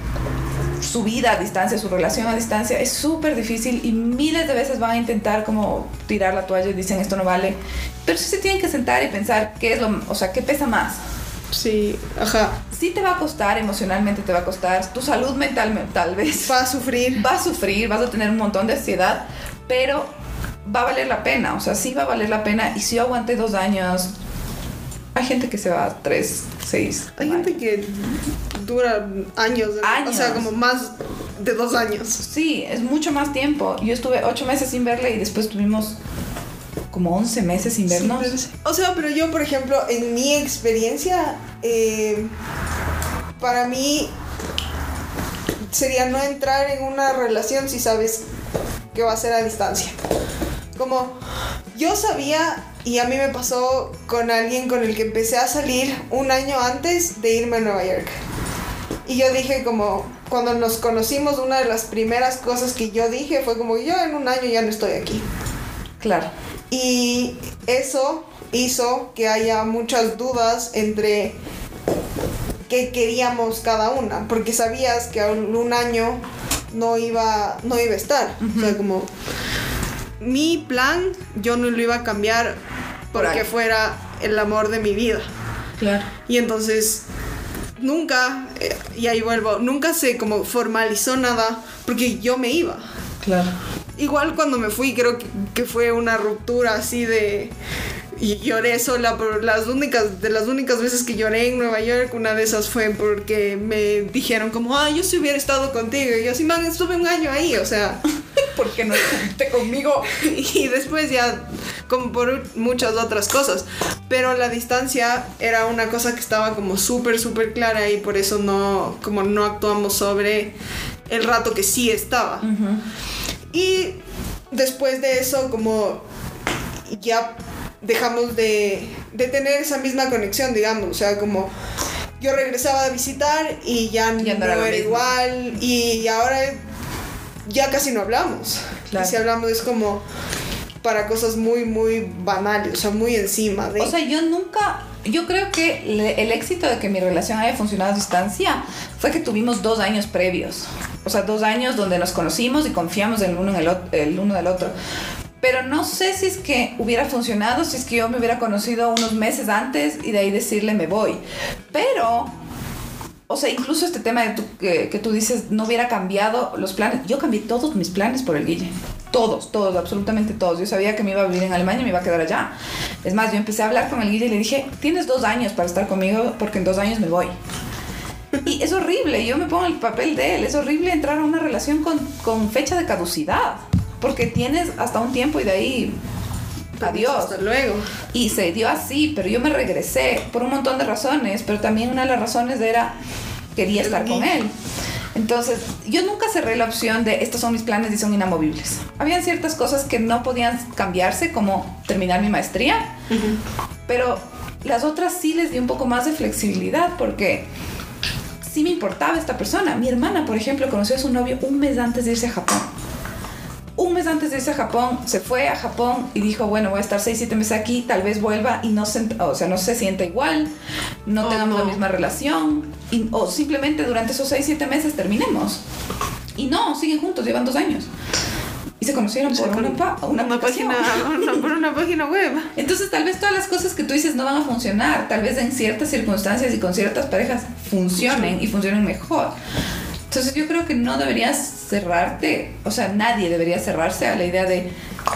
su vida a distancia, su relación a distancia, es súper difícil y miles de veces van a intentar como tirar la toalla y dicen esto no vale, pero sí se tienen que sentar y pensar qué es lo, o sea, qué pesa más. Sí, ajá. Sí te va a costar, emocionalmente te va a costar, tu salud mental tal vez. Va a sufrir. Va a sufrir, vas a tener un montón de ansiedad, pero va a valer la pena, o sea, sí va a valer la pena. Y si yo aguanté dos años, hay gente que se va a tres, seis. Hay gente que dura años, años, o sea, como más de dos años. Sí, es mucho más tiempo. Yo estuve ocho meses sin verle y después tuvimos como once meses sin vernos. o sea, pero yo, por ejemplo, en mi experiencia, eh, para mí sería no entrar en una relación si sabes que va a ser a distancia. Como yo sabía y a mí me pasó con alguien con el que empecé a salir un año antes de irme a Nueva York. Y yo dije como, cuando nos conocimos, una de las primeras cosas que yo dije fue como, yo en un año ya no estoy aquí. Claro. Y eso hizo que haya muchas dudas entre qué queríamos cada una, porque sabías que un año no iba, no iba a estar. O sea, como mi plan yo no lo iba a cambiar porque fuera el amor de mi vida. Claro. Y entonces nunca, eh, y ahí vuelvo, nunca se como formalizó nada porque yo me iba. Claro. Igual cuando me fui creo que fue una ruptura así de y lloré sola por las únicas de las únicas veces que lloré en Nueva York. Una de esas fue porque me dijeron como ah yo si hubiera estado contigo y yo así man estuve un año ahí o sea. Porque no estuviste conmigo. Y después ya como por muchas otras cosas. Pero la distancia era una cosa que estaba como súper súper clara y por eso no como no actuamos sobre el rato que sí estaba. Y después de eso como ya dejamos de, tener esa misma conexión, digamos. O sea, como yo regresaba a visitar y ya, no, era, igual. Y ahora ya casi no hablamos. Y si hablamos es como para cosas muy, muy banales, o sea, muy encima de... O sea, yo nunca... Yo creo que el éxito de que mi relación haya funcionado a distancia fue que tuvimos dos años previos o sea, dos años donde nos conocimos y confiamos el uno, en el, el uno del otro. Pero no sé si es que hubiera funcionado, si es que yo me hubiera conocido unos meses antes y de ahí decirle me voy. Pero, o sea, incluso este tema de que, tú dices no hubiera cambiado los planes. Yo cambié todos mis planes por el Guille. Todos, todos, absolutamente todos. Yo sabía que me iba a vivir en Alemania y me iba a quedar allá. Es más, yo empecé a hablar con el Guille y le dije, tienes dos años para estar conmigo porque en dos años me voy. Y es horrible, yo me pongo el papel de él, es horrible entrar a una relación con, con fecha de caducidad, porque tienes hasta un tiempo y de ahí, adiós. Hasta luego. Y se dio así, pero yo me regresé por un montón de razones, pero también una de las razones era, quería estar con él. Entonces, yo nunca cerré la opción de estos son mis planes y son inamovibles. Habían ciertas cosas que no podían cambiarse, como terminar mi maestría, pero las otras sí les di un poco más de flexibilidad porque sí me importaba esta persona. Mi hermana, por ejemplo, conoció a su novio un mes antes de irse a Japón. Un mes antes de irse a Japón, se fue a Japón y dijo, bueno, voy a estar 6, 7 meses aquí, tal vez vuelva y no se, o sea, no se sienta igual, no Oh, tengamos la misma relación, y- o simplemente durante esos 6, 7 meses terminemos. Y no, siguen juntos, llevan dos años. Y se conocieron por una, una, Una página, una, por una página web. Entonces tal vez todas las cosas que tú dices no van a funcionar, tal vez en ciertas circunstancias y con ciertas parejas funcionen y funcionen mejor. Entonces yo creo que no deberías cerrarte, o sea, nadie debería cerrarse a la idea de,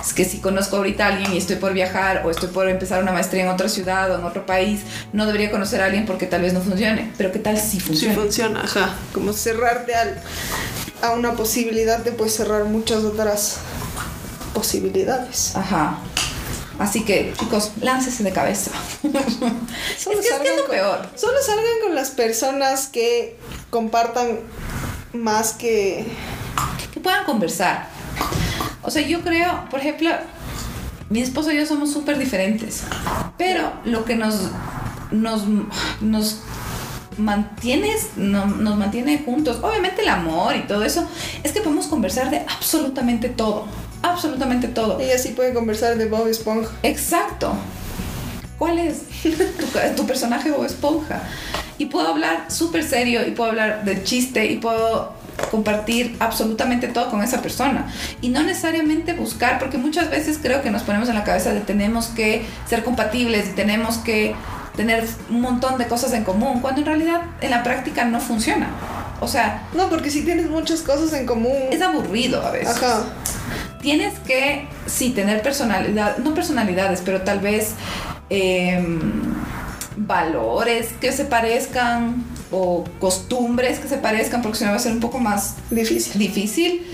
es que si conozco ahorita a alguien y estoy por viajar o estoy por empezar una maestría en otra ciudad o en otro país, no debería conocer a alguien porque tal vez no funcione, pero qué tal si Sí funciona. funciona, ajá. Como cerrarte al, a una posibilidad de pues cerrar muchas otras posibilidades. Ajá. Así que, chicos, láncese de cabeza. Solo es que es, que salgan es lo con- peor. Solo salgan con las personas que compartan más que... que puedan conversar. O sea, yo creo, por ejemplo, mi esposo y yo somos súper diferentes, pero lo que nos, nos, nos mantiene, no- nos mantiene juntos, obviamente el amor y todo eso, es que podemos conversar de absolutamente todo, absolutamente todo. Ella sí puede conversar de Bob Esponja. Exacto. ¿Cuál es tu, tu personaje o esponja? Y puedo hablar súper serio y puedo hablar de chiste y puedo compartir absolutamente todo con esa persona. Y no necesariamente buscar, porque muchas veces creo que nos ponemos en la cabeza de tenemos que ser compatibles y tenemos que tener un montón de cosas en común, cuando en realidad en la práctica no funciona. O sea, No, porque si tienes muchas cosas en común. es aburrido a veces Ajá. tienes que, sí, tener personalidad, no personalidades, pero tal vez em, valores que se parezcan o costumbres que se parezcan, porque si no va a ser un poco más Difícil. difícil.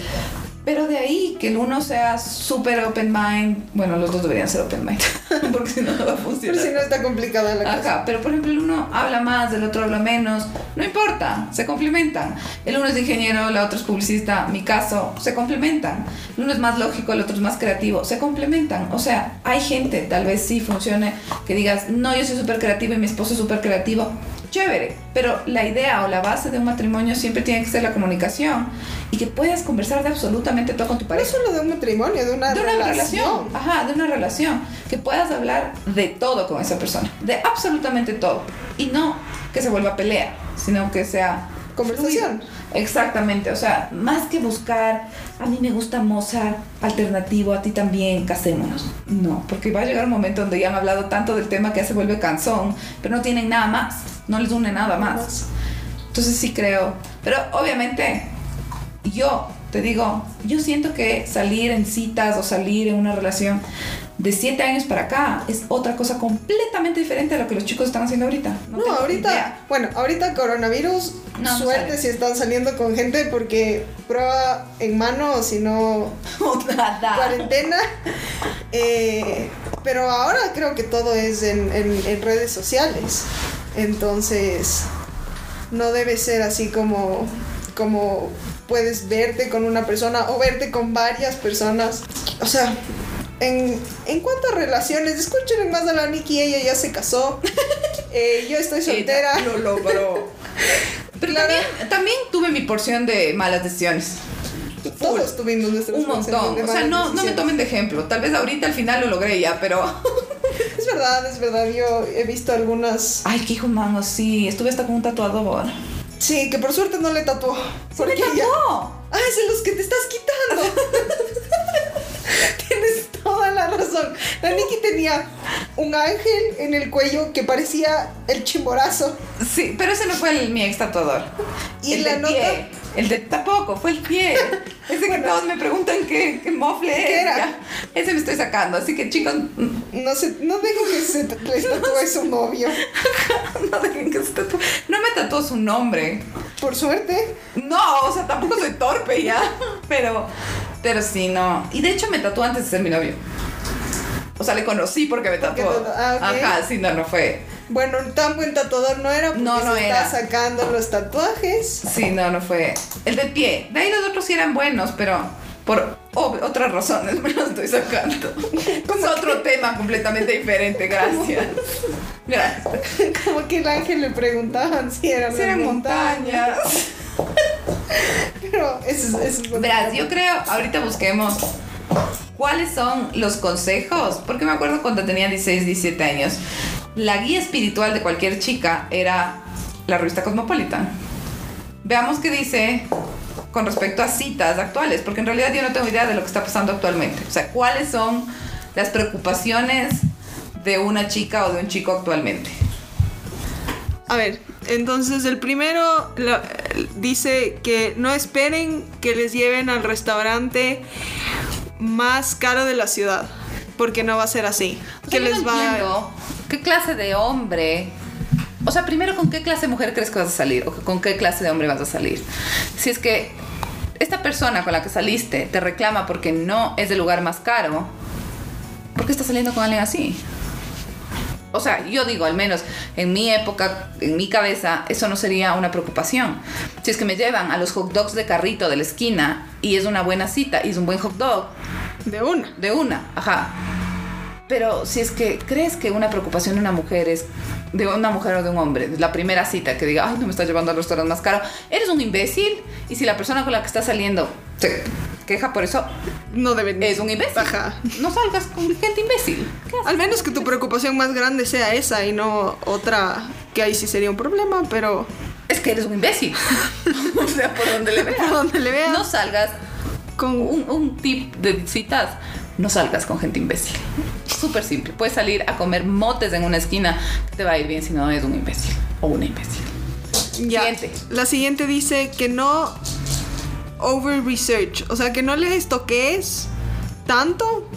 Pero de ahí que el uno sea súper open mind, bueno, los dos deberían ser open mind, porque si no, no va a Pero funcionar. si no está complicada la cosa. Ajá, pero por ejemplo el uno habla más, el otro habla menos, no importa, se complementan. El uno es ingeniero, la otra es publicista, mi caso, se complementan. El uno es más lógico, el otro es más creativo, se complementan. O sea, hay gente, tal vez sí funcione, que digas, no, yo soy súper creativo y mi esposo es súper creativo. Chévere, pero la idea o la base de un matrimonio siempre tiene que ser la comunicación y que puedas conversar de absolutamente todo con tu No pareja solo de un matrimonio, de una, de una relación. relación. Ajá, de una relación. Que puedas hablar de todo con esa persona. De absolutamente todo. Y no que se vuelva pelea, sino que sea Conversación. fluido. Exactamente. O sea, más que buscar, a mí me gusta Mozart alternativo, a ti también, casémonos. No, porque va a llegar un momento donde ya han hablado tanto del tema que ya se vuelve cansón, pero no tienen nada más. No les une nada más. Entonces sí creo. Pero obviamente yo te digo, yo siento que salir en citas o salir en una relación de siete años para acá es otra cosa completamente diferente a lo que los chicos están haciendo ahorita. No, ahorita, idea. bueno, ahorita coronavirus, No, suerte si están saliendo con gente porque prueba en mano o si no cuarentena. Eh, pero ahora creo que todo es en, en- en redes sociales. Entonces, no debe ser así como, como puedes verte con una persona o verte con varias personas. O sea, en, en cuanto a relaciones, escuchen más a la Nikki, ella ya se casó. Eh, yo estoy soltera. Lo logró. Pero también, también tuve mi porción de malas decisiones. Todos tuvimos nuestras Un montón. O sea, no, no me tomen de ejemplo. Tal vez ahorita al final lo logré ya, pero. Es verdad, es verdad. Yo he visto algunas. Ay, qué hijo mano, sí. Estuve hasta con un tatuador. Sí, que por suerte no le tatuó. ¡Se porque me ya- tatuó! Ah, es de los que te estás quitando. La Nikki tenía un ángel en el cuello que parecía el chimborazo. Sí, pero ese no fue el, mi ex tatuador. ¿Y el la de nota? pie. El de tampoco, fue el pie. Ese que todos me preguntan qué, qué mofle ¿Qué es. era? ya. Ese me estoy sacando. Así que chicos, No se, no dejen que se les tatúe su novio. no dejen que se tatúe. No me tatuó su nombre. Por suerte. No, o sea, tampoco soy torpe ya. Pero, pero sí, no. Y de hecho me tatuó antes de ser mi novio. O sea, le conocí porque me tatuó. ah. Ajá, sí, no, no fue. Bueno, tan buen tatuador no era porque No, no se era. está sacando los tatuajes. Sí, no, no fue. El de pie. De ahí los otros sí eran buenos, pero por otras razones me los estoy sacando. Es otro tema completamente diferente, gracias. Gracias. Como que el ángel le preguntaban si eran las eran montañas. montañas. Pero eso, es- eso es Verás, yo creo, ahorita busquemos cuáles son los consejos, porque me acuerdo cuando tenía 16, 17 años, la guía espiritual de cualquier chica era la revista Cosmopolitan. Veamos qué dice con respecto a citas actuales, porque en realidad yo no tengo idea de lo que está pasando actualmente. O sea, cuáles son las preocupaciones de una chica o de un chico actualmente. A ver, entonces el primero dice que no esperen que les lleven al restaurante más caro de la ciudad, porque no va a ser así. O sea, que les no va ¿Qué clase de hombre? O sea, primero, ¿con qué clase de mujer crees que vas a salir? ¿O con qué clase de hombre vas a salir? Si es que esta persona con la que saliste te reclama porque no es el lugar más caro, ¿por qué estás saliendo con alguien así? O sea, yo digo, al menos en mi época, en mi cabeza, eso no sería una preocupación. Si es que me llevan a los hot dogs de carrito de la esquina y es una buena cita y es un buen hot dog, de una. de una, ajá. Pero si es que crees que una preocupación de una mujer es de una mujer o de un hombre, la primera cita que diga, ay, no me estás llevando al restaurante más caro, eres un imbécil. Y si la persona con la que estás saliendo se queja por eso, No deben es un imbécil. Ajá. No salgas con gente imbécil. Al menos que tu preocupación más grande sea esa y no otra que ahí sí sería un problema, pero Es que eres un imbécil. o sea, por donde le veas. Por donde le veas. No salgas con un, un tip de citas, no salgas con gente imbécil. Súper simple. Puedes salir a comer motes en una esquina que te va a ir bien si no es un imbécil o una imbécil. Ya. Siguiente. La siguiente dice que no over research, o sea, que no les toques tanto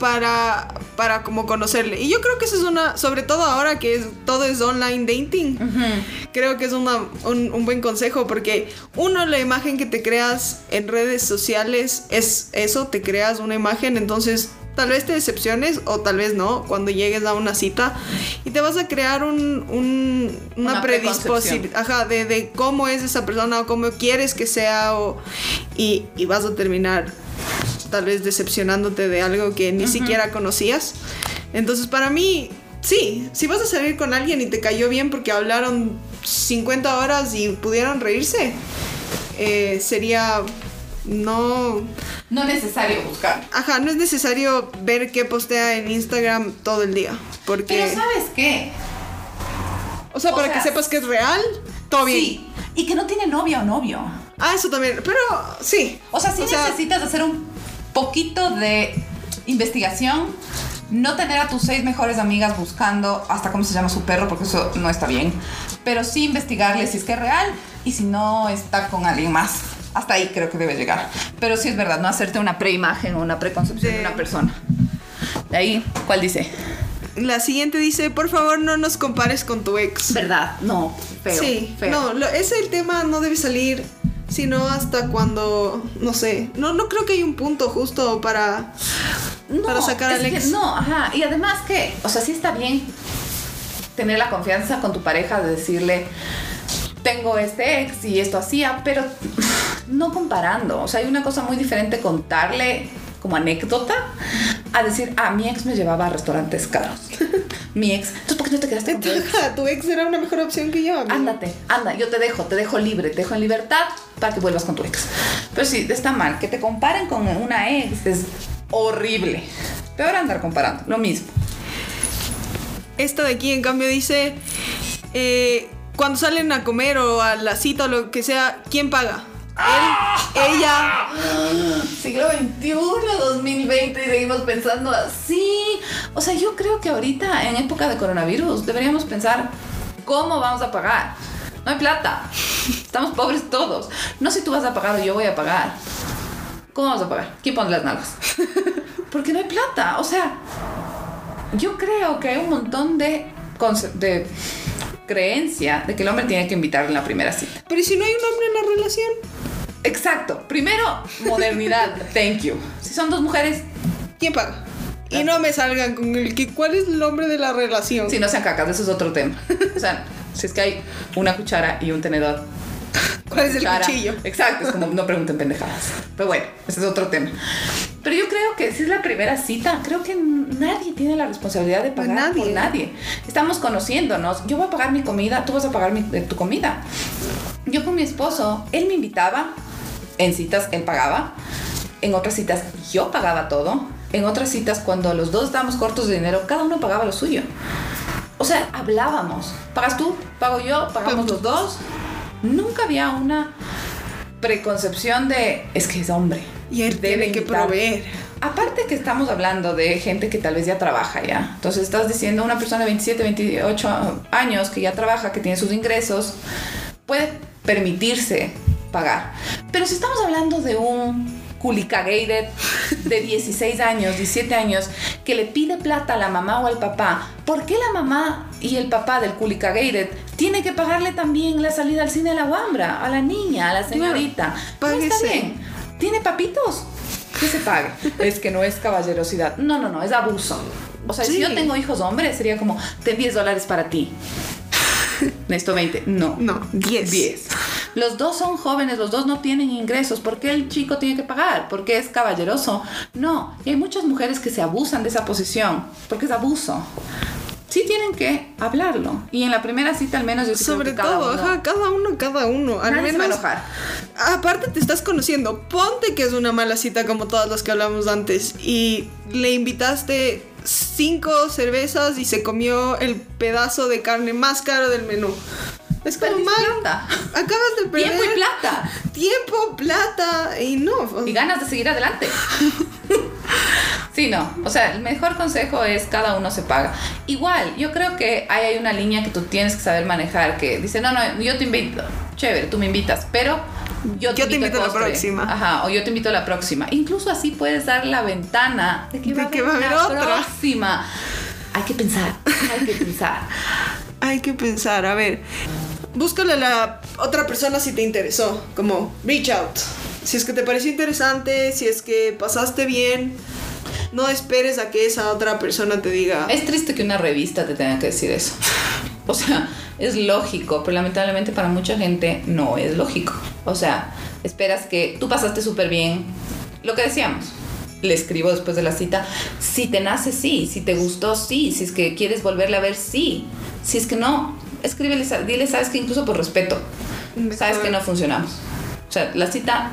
para para como conocerle. Y yo creo que eso es una, sobre todo ahora que es, todo es online dating, creo que es una, un, un buen consejo porque uno, la imagen que te creas en redes sociales es eso, te creas una imagen, entonces tal vez te decepciones o tal vez no cuando llegues a una cita y te vas a crear un, un- una, Una predisposición ajá, de, de cómo es esa persona o cómo quieres que sea o, y, y vas a terminar tal vez decepcionándote de algo que ni siquiera conocías. Entonces para mí, sí, si vas a salir con alguien y te cayó bien porque hablaron 50 horas y pudieron reírse, eh, sería no... No necesario buscar. Ajá, no es necesario ver qué postea en Instagram todo el día. Porque... Pero ¿sabes qué? o sea, o para sea, que sepas que es real, todo bien. Sí. Y que no tiene novia o novio. Ah, eso también. Pero sí. O sea, sí necesitas hacer un poquito de investigación. No tener a tus seis mejores amigas buscando hasta cómo se llama su perro, porque eso no está bien. Pero sí investigarle si es que es real y si no está con alguien más. Hasta ahí creo que debe llegar. Pero sí es verdad, no hacerte una preimagen o una preconcepción de, De- una persona. De ahí, ¿cuál dice? La siguiente dice, por favor no nos compares con tu ex. Verdad, no, feo. sí, feo. no, lo- ese el tema no debe salir sino hasta cuando, no sé, no, no creo que hay un punto justo para, para sacar al que ex. no, ajá. Y además que, o sea, sí está bien tener la confianza con tu pareja de decirle, tengo este ex y esto hacía, pero no comparando. O sea, hay una cosa muy diferente contarle como anécdota a decir, ah, mi ex me llevaba a restaurantes caros. mi ex, entonces, ¿por qué no te quedaste con tu ex? Tu ex era una mejor opción que yo. amigo. Ándate, anda, yo te dejo, te dejo libre, te dejo en libertad para que vuelvas con tu ex. Pero sí, está mal, que te comparen con una ex es horrible. Peor andar comparando, lo mismo. Esta de aquí, en cambio, dice: eh, cuando salen a comer o a la cita o lo que sea, ¿quién paga? Él, ella. Siglo XXI, 2020 y seguimos pensando así. O sea, yo creo que ahorita, en época de coronavirus, deberíamos pensar cómo vamos a pagar. No hay plata. Estamos pobres todos. No si tú vas a pagar o yo voy a pagar. ¿Cómo vamos a pagar? ¿Quién pone las nalgas? Porque no hay plata. O sea, yo creo que hay un montón de, de creencia de que el hombre tiene que invitar en la primera cita. Pero ¿y si no hay un hombre en la relación? Exacto. Primero, modernidad. Thank you. Si son dos mujeres, ¿Quién paga? Y no me salgan con el que cuál es el nombre de la relación. si no sean cacas, eso es otro tema. O sea, si es que hay una cuchara y un tenedor. ¿Cuál es el cuchara- cuchillo? Exacto, es como no pregunten pendejadas. Pero bueno, ese es otro tema. Pero yo creo que si es la primera cita, creo que nadie tiene la responsabilidad de pagar Nadie. por nadie. Estamos conociéndonos. Yo voy a pagar mi comida, tú vas a pagar mi- eh, tu comida. Yo con mi esposo, él me invitaba, en citas él pagaba, en otras citas yo pagaba todo, en otras citas cuando los dos estábamos cortos de dinero, cada uno pagaba lo suyo. O sea, hablábamos. ¿Pagas tú? ¿Pago yo? ¿Pagamos los dos? Nunca había una preconcepción de es que es hombre. Y él debe tiene que invitar". proveer. Aparte que estamos hablando de gente que tal vez ya trabaja ya. Entonces estás diciendo una persona de 27, 28 años que ya trabaja, que tiene sus ingresos, puede permitirse pagar. Pero si estamos hablando de un culicagated de 16 años, 17 años, que le pide plata a la mamá o al papá, ¿por qué la mamá y el papá del culicagated tiene que pagarle también la salida al cine a la guambra, a la niña, a la señorita? No está bien. ¿Tiene papitos? Que se pague. Es que no es caballerosidad. No, no, no, es abuso. O sea, si yo tengo hijos hombres, sería como, ten 10 dólares para ti. Necesito 20. No. No, 10. 10. Los dos son jóvenes, los dos no tienen ingresos. ¿Por qué el chico tiene que pagar? ¿Porque es caballeroso? No. Y hay muchas mujeres que se abusan de esa posición, porque es abuso. Sí tienen que hablarlo. Y en la primera cita al menos yo sí creo Sobre cada todo, uno- ajá, cada uno, cada uno. Al Nadie se va a menos, enojar. aparte te estás conociendo. Ponte que es una mala cita como todas las que hablamos antes. Y le invitaste cinco cervezas y se comió el pedazo de carne más caro del menú. Es como, plata. acabas de perder Tiempo y plata. tiempo, plata y no. y ganas de seguir adelante. Sí, no. O sea, el mejor consejo es cada uno se paga. Igual, yo creo que ahí hay una línea que tú tienes que saber manejar que dice, no, no, yo te invito. Chévere, tú me invitas, pero yo te, Yo te invito a la próxima. Ajá, o yo te invito a la próxima. Incluso así puedes dar la ventana de que, De va, que a va a haber otra. próxima. Hay que pensar, hay que pensar. Hay que pensar, a ver. Búscale a la otra persona si te interesó. Como reach out. Si es que te pareció interesante, si es que pasaste bien, no esperes a que esa otra persona te diga. Es triste que una revista te tenga que decir eso. O sea, es lógico, pero lamentablemente para mucha gente no es lógico. O sea, esperas que tú pasaste súper bien. Lo que decíamos, le escribo después de la cita. Si te nace, sí. Si te gustó, sí. Si es que quieres volverla a ver, sí. Si es que no, escríbele, dile, sabes que incluso por respeto, Mejor. sabes que no funcionamos. O sea, la cita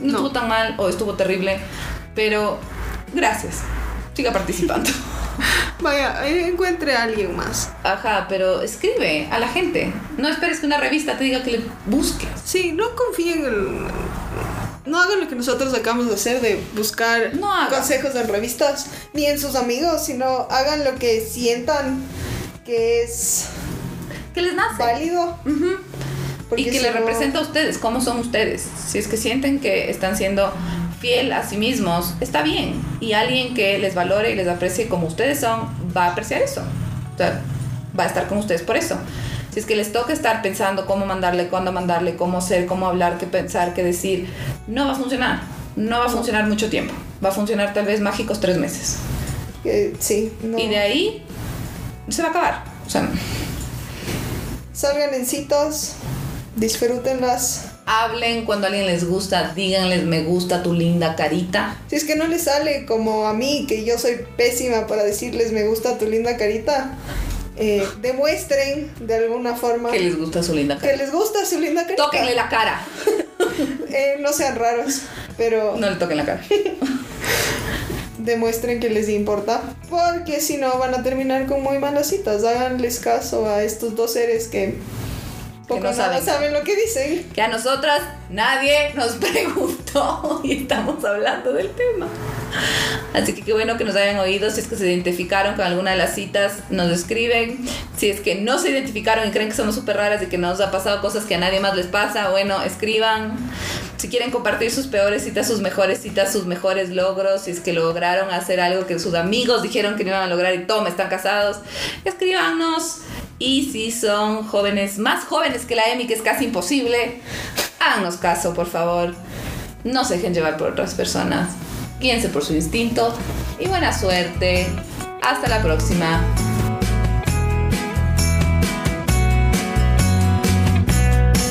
no, No. estuvo tan mal o estuvo terrible, pero gracias. Siga participando. Vaya, eh, encuentre a alguien más. Ajá, pero escribe a la gente. No esperes que una revista te diga que le busques. Sí, no confíen en. No hagan lo que nosotros acabamos de hacer de buscar No consejos en revistas ni en sus amigos, sino hagan lo que sientan que es Que les nace. válido. Y que si le no- representa a ustedes, cómo son ustedes. Si es que sienten que están siendo fiel a sí mismos, está bien. Y alguien que les valore y les aprecie como ustedes son, va a apreciar eso. O sea, va a estar con ustedes por eso. Si es que les toca estar pensando cómo mandarle, cuándo mandarle, cómo ser, cómo hablar, qué pensar, qué decir, no va a funcionar. No va a funcionar mucho tiempo. Va a funcionar tal vez mágicos tres meses. que sí, no. Y de ahí se va a acabar. O sea, Salgan en citas, disfrútenlas. Hablen cuando a alguien les gusta, díganles me gusta tu linda carita. Si es que no les sale como a mí, que yo soy pésima para decirles me gusta tu linda carita, eh, demuestren de alguna forma Que les gusta su linda que carita. les gusta su linda carita. Tóquenle la cara. Eh, no sean raros, pero No le toquen la cara. demuestren que les importa, porque si no van a terminar con muy malas citas. Háganles caso a estos dos seres que Poco no no saben. saben lo que dicen. Que a nosotras nadie nos preguntó y estamos hablando del tema. Así que qué bueno que nos hayan oído. Si es que se identificaron con alguna de las citas, nos escriben. Si es que no se identificaron y creen que somos súper raras y que nos ha pasado cosas que a nadie más les pasa, bueno, escriban. Si quieren compartir sus peores citas, sus mejores citas, sus mejores logros, si es que lograron hacer algo que sus amigos dijeron que no iban a lograr y toma, están casados, escríbanos. Y si son jóvenes, más jóvenes que la Emi, que es casi imposible, háganos caso, por favor. No se dejen llevar por otras personas. Guíense por su instinto y buena suerte. Hasta la próxima.